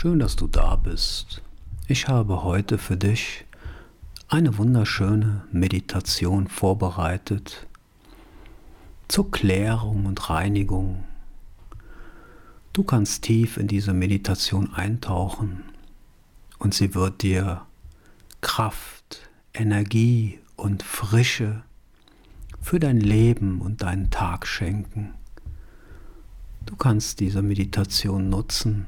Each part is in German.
Schön, dass du da bist. Ich habe heute für dich eine wunderschöne Meditation vorbereitet zur Klärung und Reinigung. Du kannst tief in diese Meditation eintauchen und sie wird dir Kraft, Energie und Frische für dein Leben und deinen Tag schenken. Du kannst diese Meditation nutzen,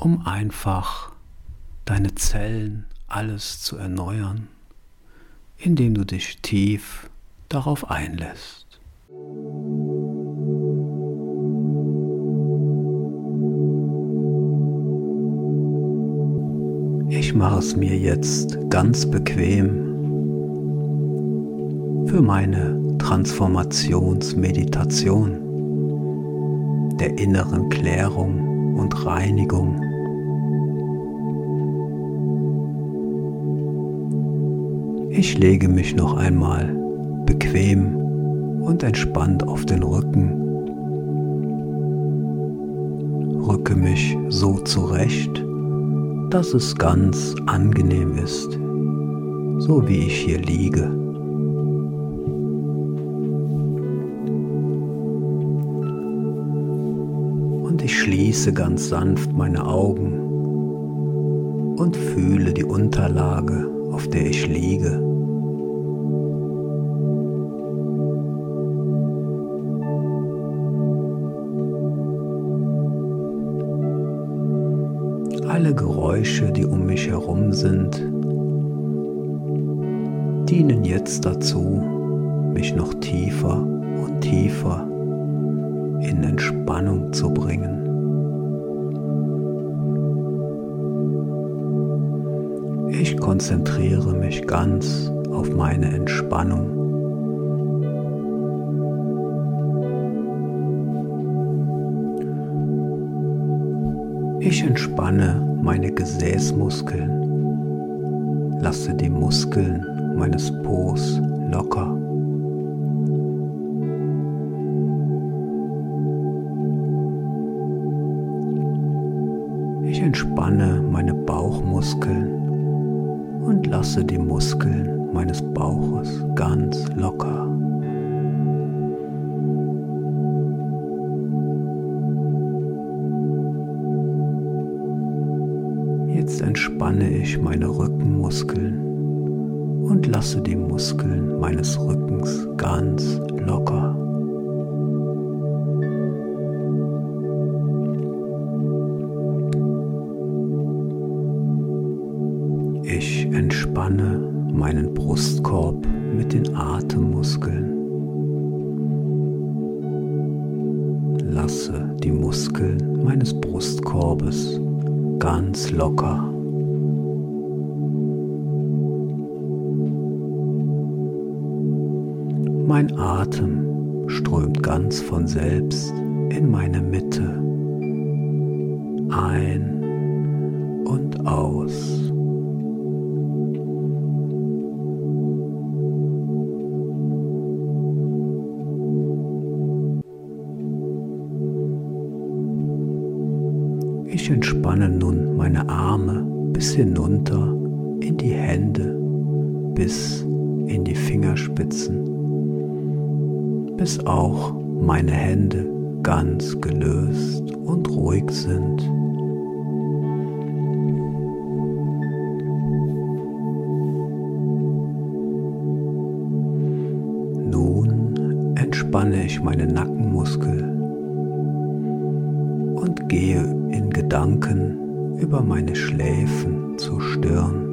um einfach deine Zellen, alles zu erneuern, indem du dich tief darauf einlässt. Ich mache es mir jetzt ganz bequem für meine Transformationsmeditation der inneren Klärung und Reinigung. Ich lege mich noch einmal bequem und entspannt auf den Rücken, rücke mich so zurecht, dass es ganz angenehm ist, so wie ich hier liege. Und ich schließe ganz sanft meine Augen und fühle die Unterlage, auf der ich liege. Geräusche, die um mich herum sind, dienen jetzt dazu, mich noch tiefer und tiefer in Entspannung zu bringen. Ich konzentriere mich ganz auf meine Entspannung. Ich entspanne meine Gesäßmuskeln, lasse die Muskeln meines Po's locker. Ich entspanne meine Bauchmuskeln und lasse die Muskeln meines Bauches ganz locker. Jetzt entspanne ich meine Rückenmuskeln und lasse die Muskeln meines Rückens ganz locker. Ein und aus. Ich entspanne nun meine Arme bis hinunter in die Hände, bis in die Fingerspitzen, bis auch meine Hände ganz gelöst und ruhig sind. Meine Nackenmuskeln und gehe in Gedanken über meine Schläfen zur Stirn.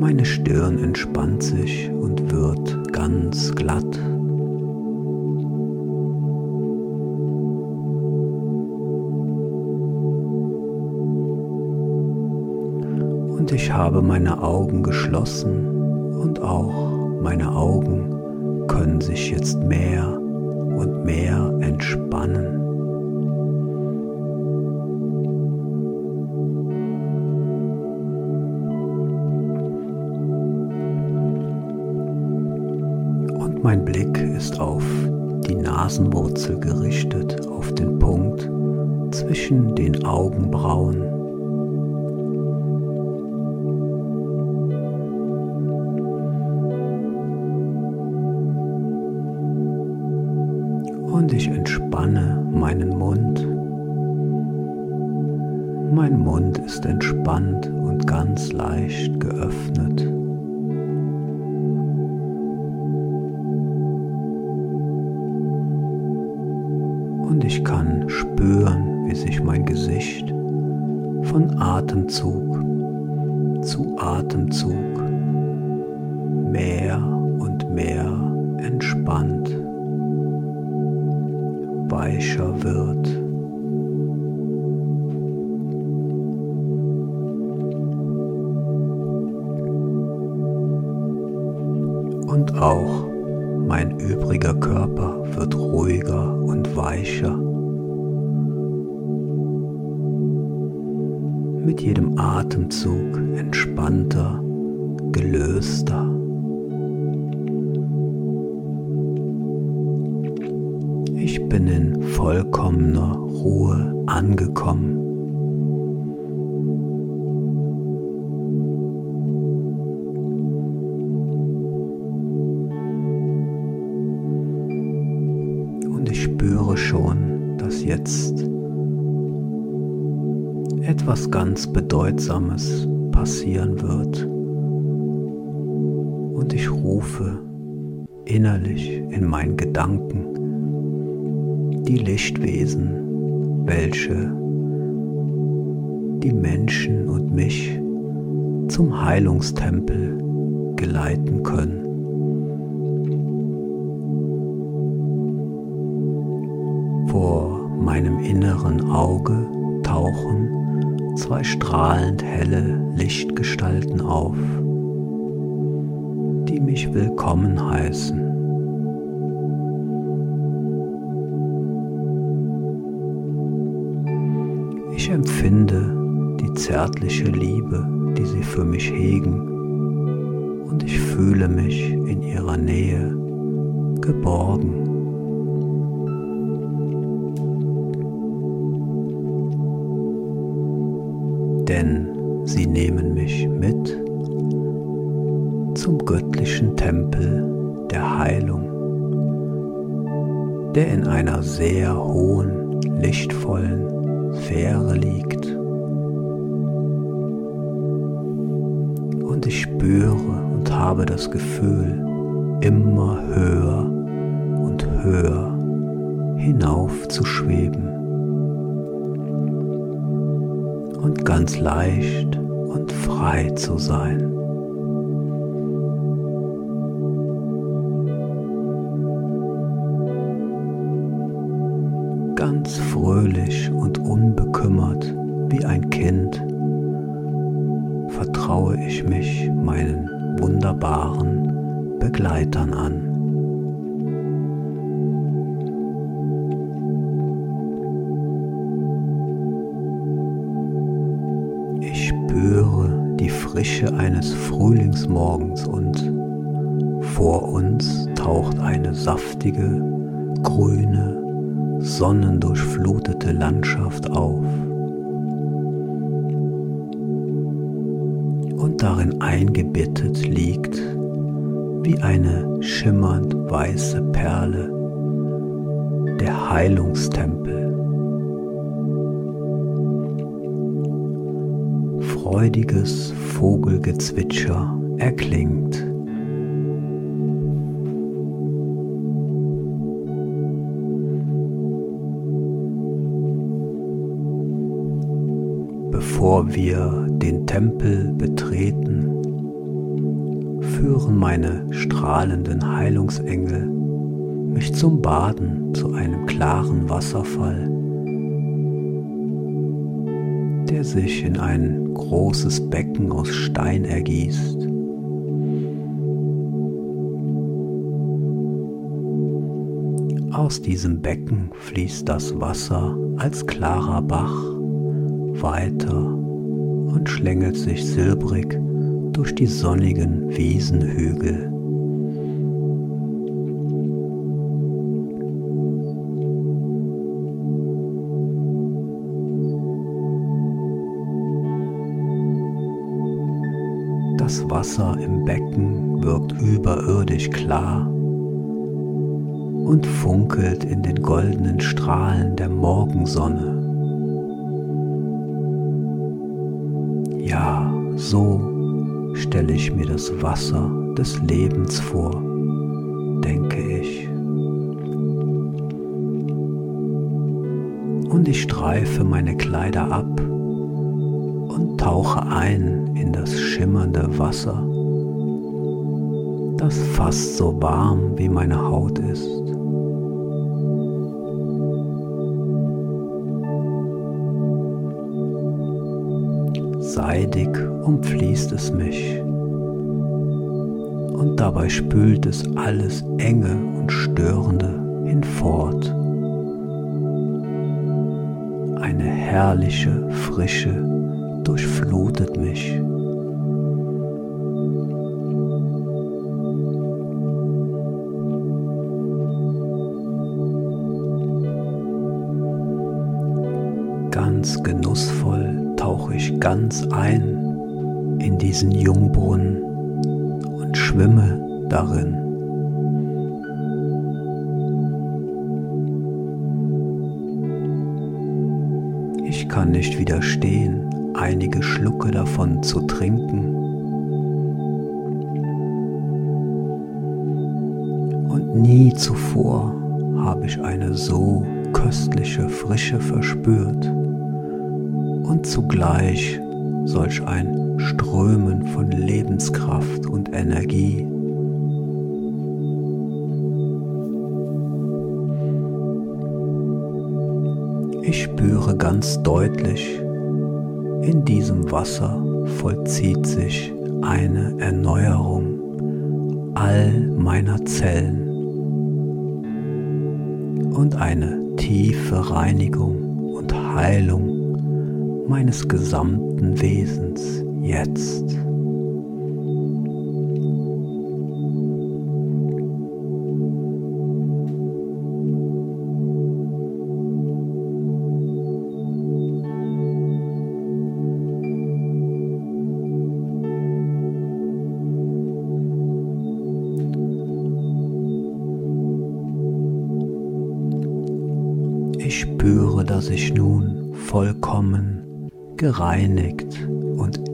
Meine Stirn entspannt sich und wird ganz glatt. Und ich habe meine Augen geschlossen und auch meine Augen können sich jetzt mehr und mehr entspannen. Und Mein Blick ist auf die Nasenwurzel gerichtet, auf den Punkt zwischen den Augenbrauen. Spüren, wie sich mein Gesicht von Atemzug zu Atemzug mehr und mehr entspannt, weicher wird. und auch Ich bin in vollkommener Ruhe angekommen. jetzt etwas ganz Bedeutsames passieren wird. Und ich rufe innerlich in meinen Gedanken die Lichtwesen, welche die Menschen und mich zum Heilungstempel geleiten können. Vor meinem inneren Auge tauchen zwei strahlend helle Lichtgestalten auf, die mich willkommen heißen. Ich empfinde die zärtliche Liebe, die sie für mich hegen, und ich fühle mich in ihrer Nähe geborgen. denn sie nehmen mich mit zum göttlichen Tempel der Heilung, der in einer sehr hohen, lichtvollen Sphäre liegt. Und ich spüre und habe das Gefühl, immer höher und höher hinauf zu schweben. und ganz leicht und frei zu sein. Kind vertraue ich mich meinen wunderbaren Begleitern an. Frische eines Frühlingsmorgens und vor uns taucht eine saftige, grüne, sonnendurchflutete Landschaft auf. Darin eingebettet liegt wie eine schimmernd weiße Perle der Heilungstempel freudiges Vogelgezwitscher erklingt. Bevor wir Tempel betreten, führen meine strahlenden Heilungsengel mich zum Baden zu einem klaren Wasserfall der sich in ein großes Becken aus Stein ergießt. Aus diesem Becken fließt das Wasser als klarer Bach weiter und schlängelt sich silbrig durch die sonnigen Wiesenhügel. Das Wasser im Becken wirkt überirdisch klar und funkelt in den goldenen Strahlen der Morgensonne. So stelle ich mir das Wasser des Lebens vor, denke ich. Und ich streife meine Kleider ab und tauche ein in das schimmernde Wasser, das fast so warm wie meine Haut ist. Seidig umfließt es mich und dabei spült es alles Enge und Störende hinfort. Eine herrliche Frische durchflutet mich. Ganz genussvoll tauche ich ganz ein in diesen Jungbrunnen und schwimme darin. Ich kann nicht widerstehen, einige Schlucke davon zu trinken. Und nie zuvor habe ich eine so köstliche Frische verspürt und zugleich solch ein Strömen von Lebenskraft und Energie. Ich spüre ganz deutlich, in diesem Wasser vollzieht sich eine Erneuerung all meiner Zellen und eine tiefe Reinigung und Heilung meines gesamten Wesens jetzt. Ich spüre, dass ich nun vollkommen gereinigt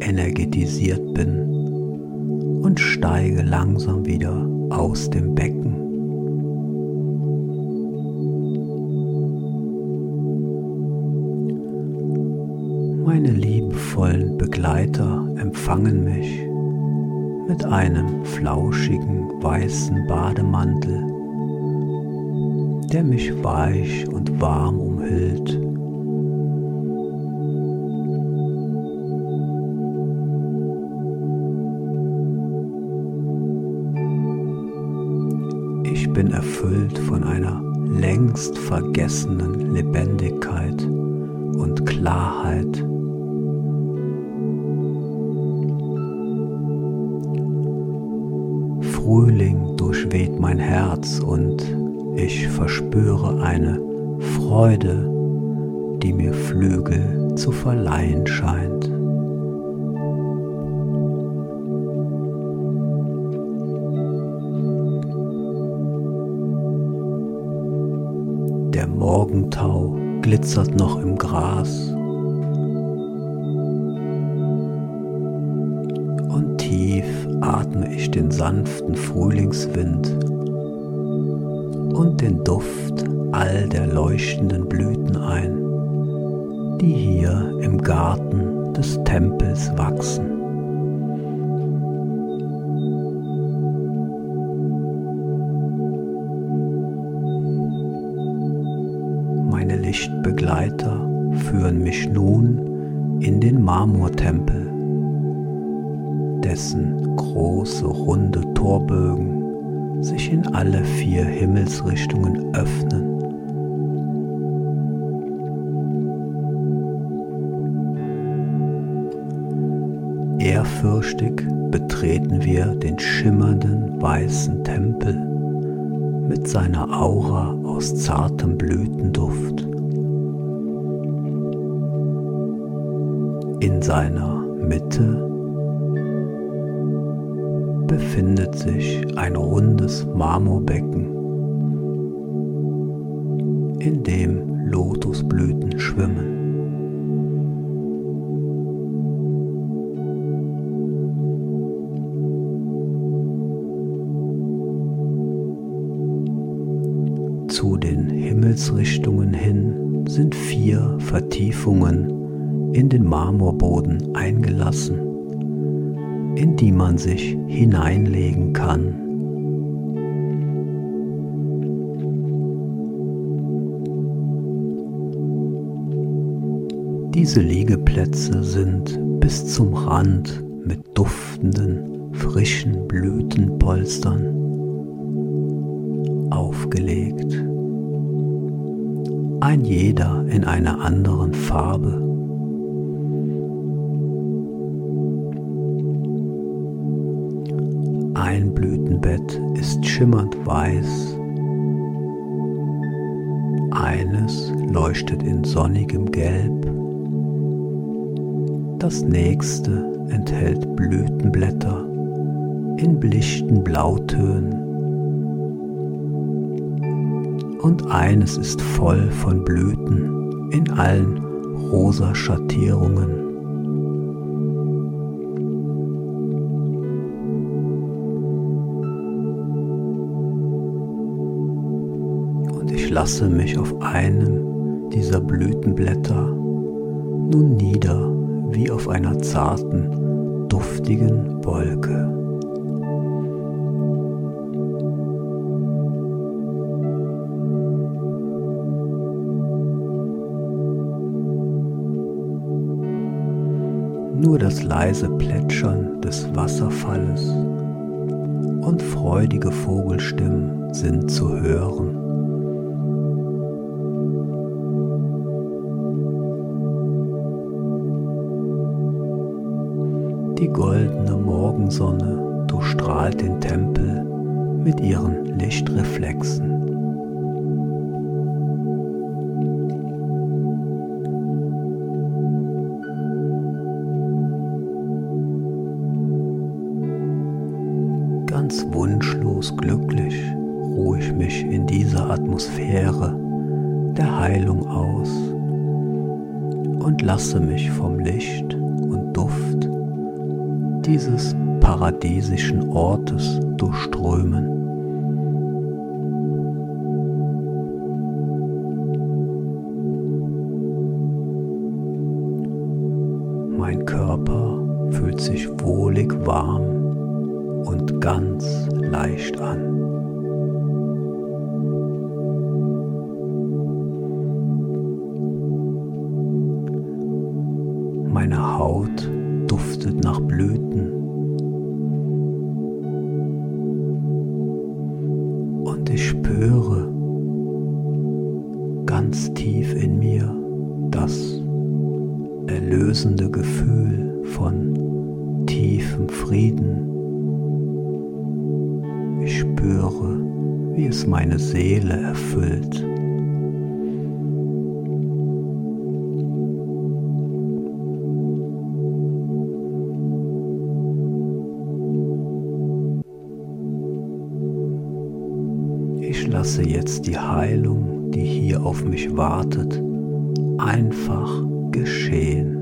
energetisiert bin und steige langsam wieder aus dem Becken. Meine liebevollen Begleiter empfangen mich mit einem flauschigen weißen Bademantel der mich weich und warm umhüllt. Erfüllt von einer längst vergessenen Lebendigkeit und Klarheit. Frühling durchweht mein Herz und ich verspüre eine Freude, die mir Flügel zu verleihen scheint. Morgentau glitzert noch im Gras und tief atme ich den sanften Frühlingswind und den Duft all der leuchtenden Blüten ein, die hier im Garten des Tempels wachsen. Dessen große runde Torbögen sich in alle vier Himmelsrichtungen öffnen. Ehrfürchtig betreten wir den schimmernden weißen Tempel mit seiner Aura aus zartem Blütenduft. In seiner Mitte befindet sich ein rundes Marmorbecken, in dem Lotusblüten schwimmen. Zu den Himmelsrichtungen hin sind vier Vertiefungen in den Marmorboden eingelassen, in die man sich hineinlegen kann. Diese Liegeplätze sind bis zum Rand mit duftenden, frischen Blütenpolstern aufgelegt. Ein jeder in einer anderen Farbe. Ein Blütenbett ist schimmernd weiß, eines leuchtet in sonnigem Gelb, das nächste enthält Blütenblätter in blichten Blautönen. Und eines ist voll von Blüten in allen rosa Schattierungen. Ich lasse mich auf einem dieser Blütenblätter nun nieder wie auf einer zarten, duftigen Wolke. Nur das leise Plätschern des Wasserfalles und freudige Vogelstimmen sind zu hören. Die goldene Morgensonne durchstrahlt den Tempel mit ihren Lichtreflexen. Ganz wunschlos glücklich ruhe ich mich in dieser Atmosphäre der Heilung aus und lasse mich paradiesischen Ortes durchströmen. Mein Körper fühlt sich wohlig warm und ganz leicht an. Meine Haut duftet nach Blüten. Meine Seele erfüllt. Ich lasse jetzt die Heilung, die hier auf mich wartet, einfach geschehen.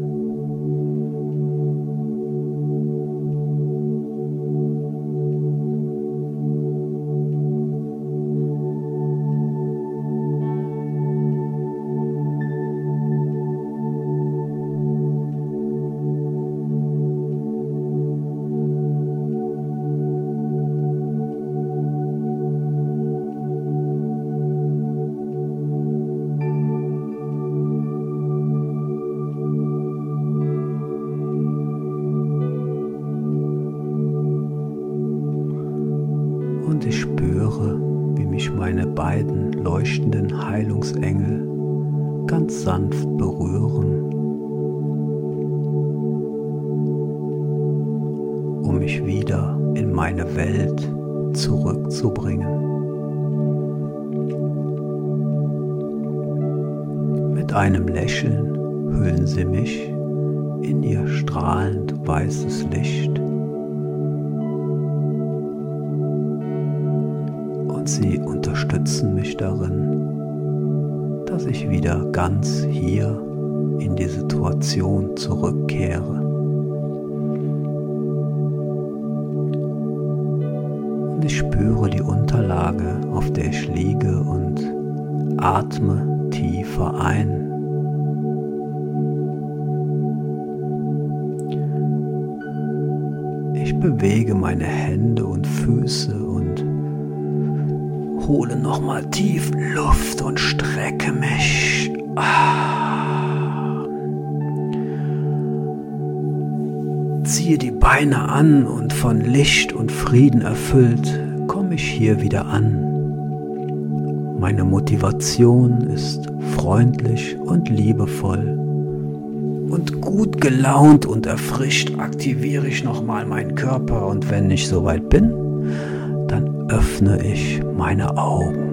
Mich meine beiden leuchtenden Heilungsengel ganz sanft berühren, um mich wieder in meine Welt zurückzubringen. Mit einem Lächeln hüllen sie mich in ihr strahlend weißes Licht sie unterstützen mich darin, dass ich wieder ganz hier in die Situation zurückkehre. Und ich spüre die Unterlage, auf der ich liege und atme tiefer ein. Ich bewege meine Hände und Füße hole nochmal tief Luft und strecke mich. Ah. Ziehe die Beine an und von Licht und Frieden erfüllt komme ich hier wieder an. Meine Motivation ist freundlich und liebevoll. Und gut gelaunt und erfrischt aktiviere ich nochmal meinen Körper und wenn ich soweit bin, öffne ich meine Augen.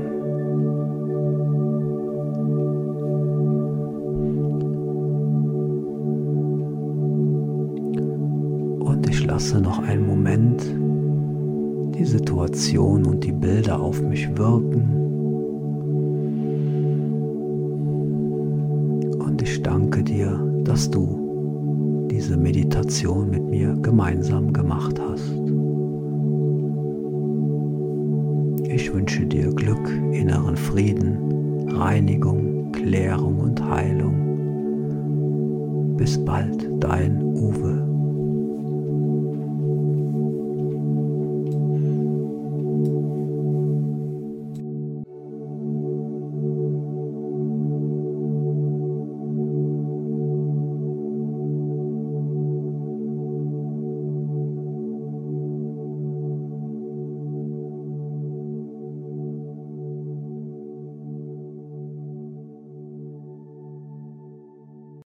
Und ich lasse noch einen Moment die Situation und die Bilder auf mich wirken. Und ich danke dir, dass du diese Meditation mit mir gemeinsam gemacht hast. Ich wünsche dir Glück, inneren Frieden, Reinigung, Klärung und Heilung. Bis bald, dein Uwe.